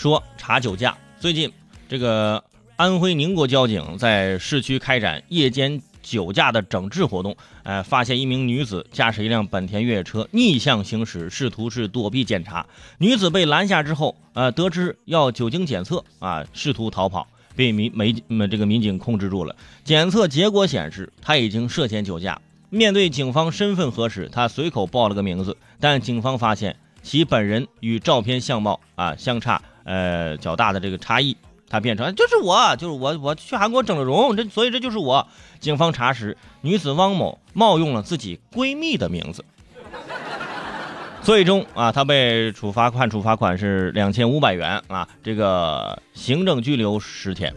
说查酒驾，最近这个安徽宁国交警在市区开展夜间酒驾的整治活动，呃，发现一名女子驾驶一辆本田越野车逆向行驶，试图是躲避检查。女子被拦下之后，呃，得知要酒精检测啊，试图逃跑，被民没这个民警控制住了。检测结果显示，她已经涉嫌酒驾。面对警方身份核实，她随口报了个名字，但警方发现其本人与照片相貌啊相差。呃，较大的这个差异，他变成就是我，就是我，我去韩国整了容，这所以这就是我。警方查实，女子汪某冒用了自己闺蜜的名字，最终啊，她被处罚款，处罚款是两千五百元啊，这个行政拘留十天。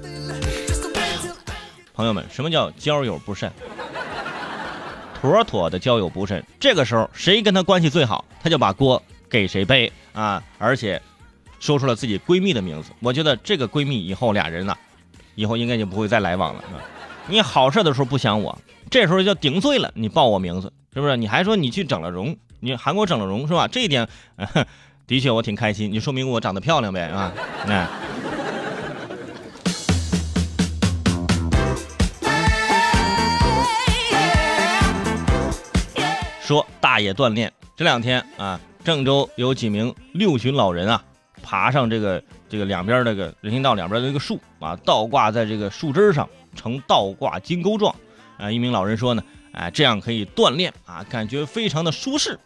朋友们，什么叫交友不慎？妥妥的交友不慎。这个时候，谁跟他关系最好，他就把锅给谁背啊，而且。说出了自己闺蜜的名字，我觉得这个闺蜜以后俩人呢，以后应该就不会再来往了。你好事的时候不想我，这时候就顶罪了，你报我名字是不是？你还说你去整了容，你韩国整了容是吧？这一点 的确我挺开心，你说明我长得漂亮呗啊？那说大爷锻炼，这两天啊，郑州有几名六旬老人啊。爬上这个这个两边这个人行道两边的一个树啊，倒挂在这个树枝上，呈倒挂金钩状。啊，一名老人说呢，哎，这样可以锻炼啊，感觉非常的舒适。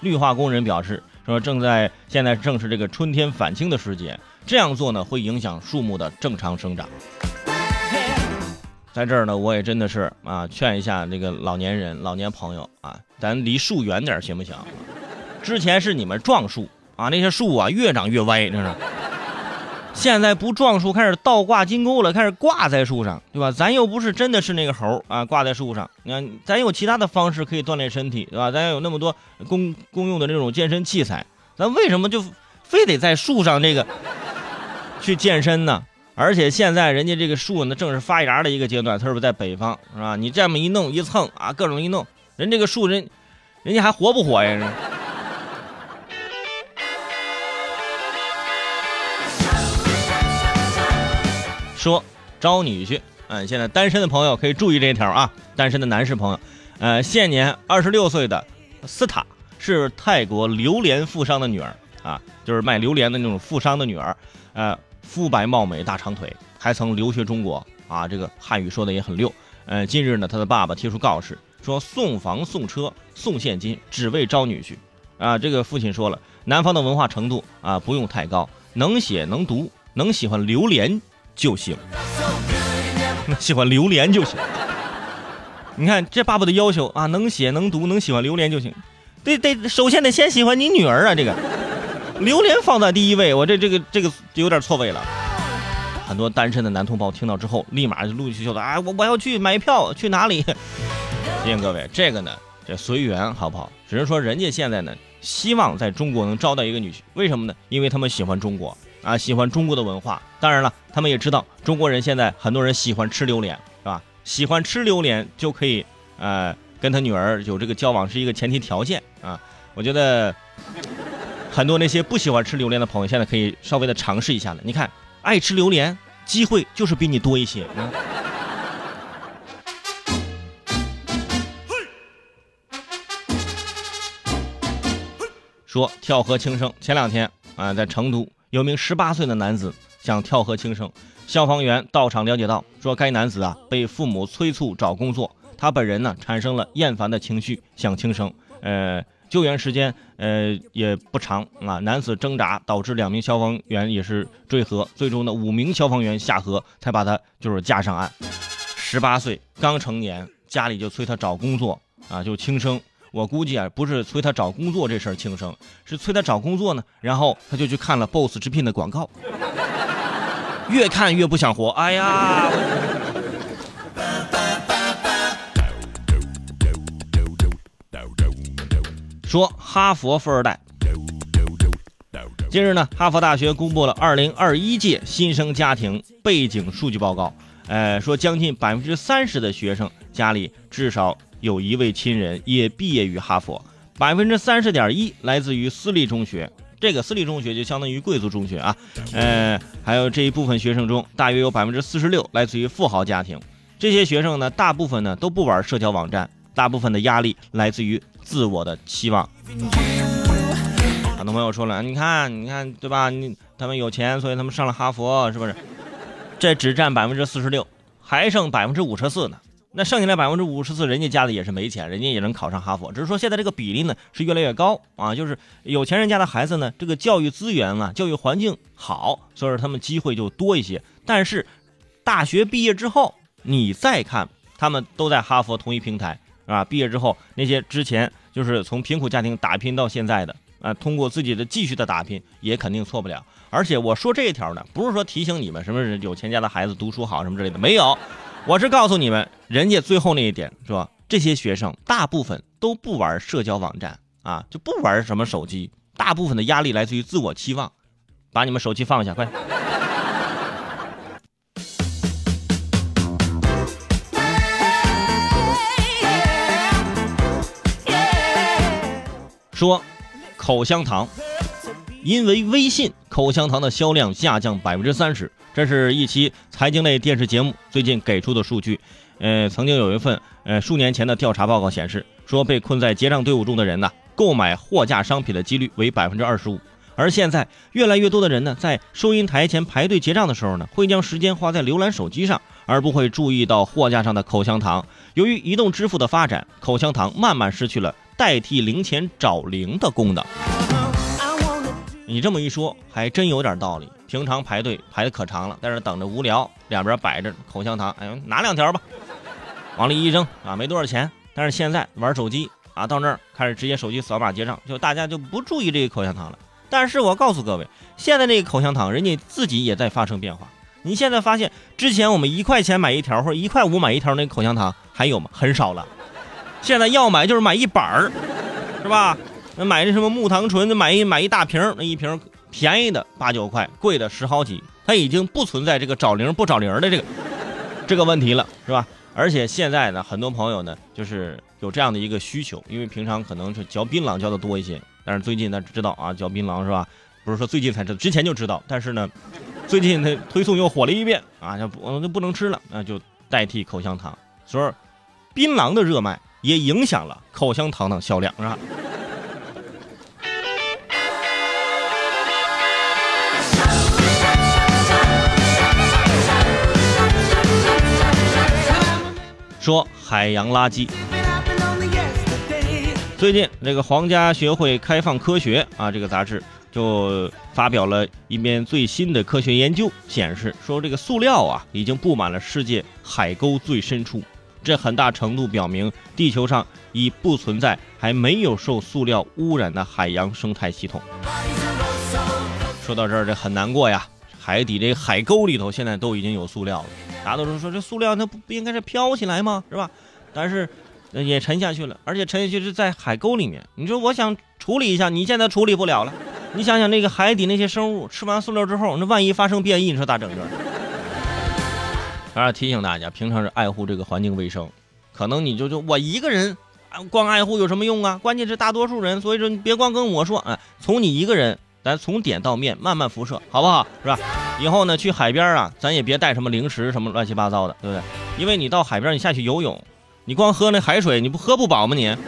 绿化工人表示说，正在现在正是这个春天返青的时节，这样做呢会影响树木的正常生长。在这儿呢，我也真的是啊，劝一下这个老年人、老年朋友啊，咱离树远点行不行？之前是你们撞树。啊，那些树啊越长越歪，这是。现在不撞树，开始倒挂金钩了，开始挂在树上，对吧？咱又不是真的是那个猴啊，挂在树上。你看，咱有其他的方式可以锻炼身体，对吧？咱有那么多公公用的这种健身器材，咱为什么就非得在树上这个去健身呢？而且现在人家这个树呢，正是发芽的一个阶段，特别是在北方，是吧？你这么一弄一蹭啊，各种一弄，人这个树人，人家还活不活呀？说招女婿，嗯，现在单身的朋友可以注意这一条啊。单身的男士朋友，呃，现年二十六岁的斯塔是泰国榴莲富商的女儿啊，就是卖榴莲的那种富商的女儿，呃，肤白貌美，大长腿，还曾留学中国啊，这个汉语说的也很溜。呃，近日呢，他的爸爸贴出告示，说送房送车送现金，只为招女婿啊。这个父亲说了，男方的文化程度啊不用太高，能写能读，能喜欢榴莲。就行，喜欢榴莲就行。你看这爸爸的要求啊，能写能读能喜欢榴莲就行。得得，首先得先喜欢你女儿啊，这个榴莲放在第一位，我这这个这个有点错位了。很多单身的男同胞听到之后，立马就陆陆续续的啊，我我要去买票，去哪里？提醒各位，这个呢，这随缘好不好？只是说人家现在呢，希望在中国能招到一个女婿，为什么呢？因为他们喜欢中国。啊，喜欢中国的文化，当然了，他们也知道中国人现在很多人喜欢吃榴莲，是吧？喜欢吃榴莲就可以，呃，跟他女儿有这个交往是一个前提条件啊。我觉得很多那些不喜欢吃榴莲的朋友，现在可以稍微的尝试一下了。你看，爱吃榴莲，机会就是比你多一些。说跳河轻生，前两天啊，在成都。有名十八岁的男子想跳河轻生，消防员到场了解到，说该男子啊被父母催促找工作，他本人呢产生了厌烦的情绪，想轻生。呃，救援时间呃也不长啊，男子挣扎导致两名消防员也是坠河，最终呢五名消防员下河才把他就是架上岸。十八岁刚成年，家里就催他找工作啊，就轻生。我估计啊，不是催他找工作这事儿轻生，是催他找工作呢。然后他就去看了 BOSS 直聘的广告，越看越不想活。哎呀！说哈佛富二代。近日呢，哈佛大学公布了2021届新生家庭背景数据报告。呃，说将近百分之三十的学生家里至少。有一位亲人也毕业于哈佛，百分之三十点一来自于私立中学。这个私立中学就相当于贵族中学啊。呃，还有这一部分学生中，大约有百分之四十六来自于富豪家庭。这些学生呢，大部分呢都不玩社交网站，大部分的压力来自于自我的期望。很多朋友说了，你看，你看，对吧？你他们有钱，所以他们上了哈佛，是不是？这只占百分之四十六，还剩百分之五十四呢。那剩下来百分之五十四，人家家里也是没钱，人家也能考上哈佛，只是说现在这个比例呢是越来越高啊。就是有钱人家的孩子呢，这个教育资源啊，教育环境好，所以说他们机会就多一些。但是大学毕业之后，你再看，他们都在哈佛同一平台啊。毕业之后，那些之前就是从贫苦家庭打拼到现在的啊，通过自己的继续的打拼，也肯定错不了。而且我说这一条呢，不是说提醒你们什么有钱家的孩子读书好什么之类的，没有。我是告诉你们，人家最后那一点是吧？这些学生大部分都不玩社交网站啊，就不玩什么手机，大部分的压力来自于自我期望。把你们手机放下，快！说口香糖，因为微信口香糖的销量下降百分之三十。这是一期财经类电视节目最近给出的数据，呃，曾经有一份呃数年前的调查报告显示，说被困在结账队伍中的人呢，购买货架商品的几率为百分之二十五。而现在越来越多的人呢，在收银台前排队结账的时候呢，会将时间花在浏览手机上，而不会注意到货架上的口香糖。由于移动支付的发展，口香糖慢慢失去了代替零钱找零的功能。你这么一说，还真有点道理。平常排队排的可长了，在这等着无聊，两边摆着口香糖，哎，拿两条吧，往里一扔啊，没多少钱。但是现在玩手机啊，到那儿开始直接手机扫码结账，就大家就不注意这个口香糖了。但是我告诉各位，现在这个口香糖，人家自己也在发生变化。你现在发现，之前我们一块钱买一条或者一块五买一条那口香糖还有吗？很少了。现在要买就是买一板儿，是吧？那买那什么木糖醇，买一买一大瓶，那一瓶。便宜的八九块，贵的十好几，它已经不存在这个找零不找零的这个这个问题了，是吧？而且现在呢，很多朋友呢，就是有这样的一个需求，因为平常可能是嚼槟榔嚼的多一些，但是最近呢知道啊，嚼槟榔是吧？不是说最近才知道，之前就知道，但是呢，最近它推送又火了一遍啊，就就不能吃了，那就代替口香糖，所以槟榔的热卖也影响了口香糖的销量，是吧？说海洋垃圾。最近，这个皇家学会开放科学啊，这个杂志就发表了一篇最新的科学研究，显示说这个塑料啊已经布满了世界海沟最深处，这很大程度表明地球上已不存在还没有受塑料污染的海洋生态系统。说到这儿，这很难过呀，海底这海沟里头现在都已经有塑料了。大家都是说这塑料它不不应该是飘起来吗？是吧？但是也沉下去了，而且沉下去是在海沟里面。你说我想处理一下，你现在处理不了了。你想想那个海底那些生物吃完塑料之后，那万一发生变异，你说咋整？这还是提醒大家，平常是爱护这个环境卫生。可能你就就我一个人光爱护有什么用啊？关键是大多数人，所以说你别光跟我说，哎，从你一个人，咱从点到面慢慢辐射，好不好？是吧？以后呢，去海边啊，咱也别带什么零食什么乱七八糟的，对不对？因为你到海边，你下去游泳，你光喝那海水，你不喝不饱吗？你啊。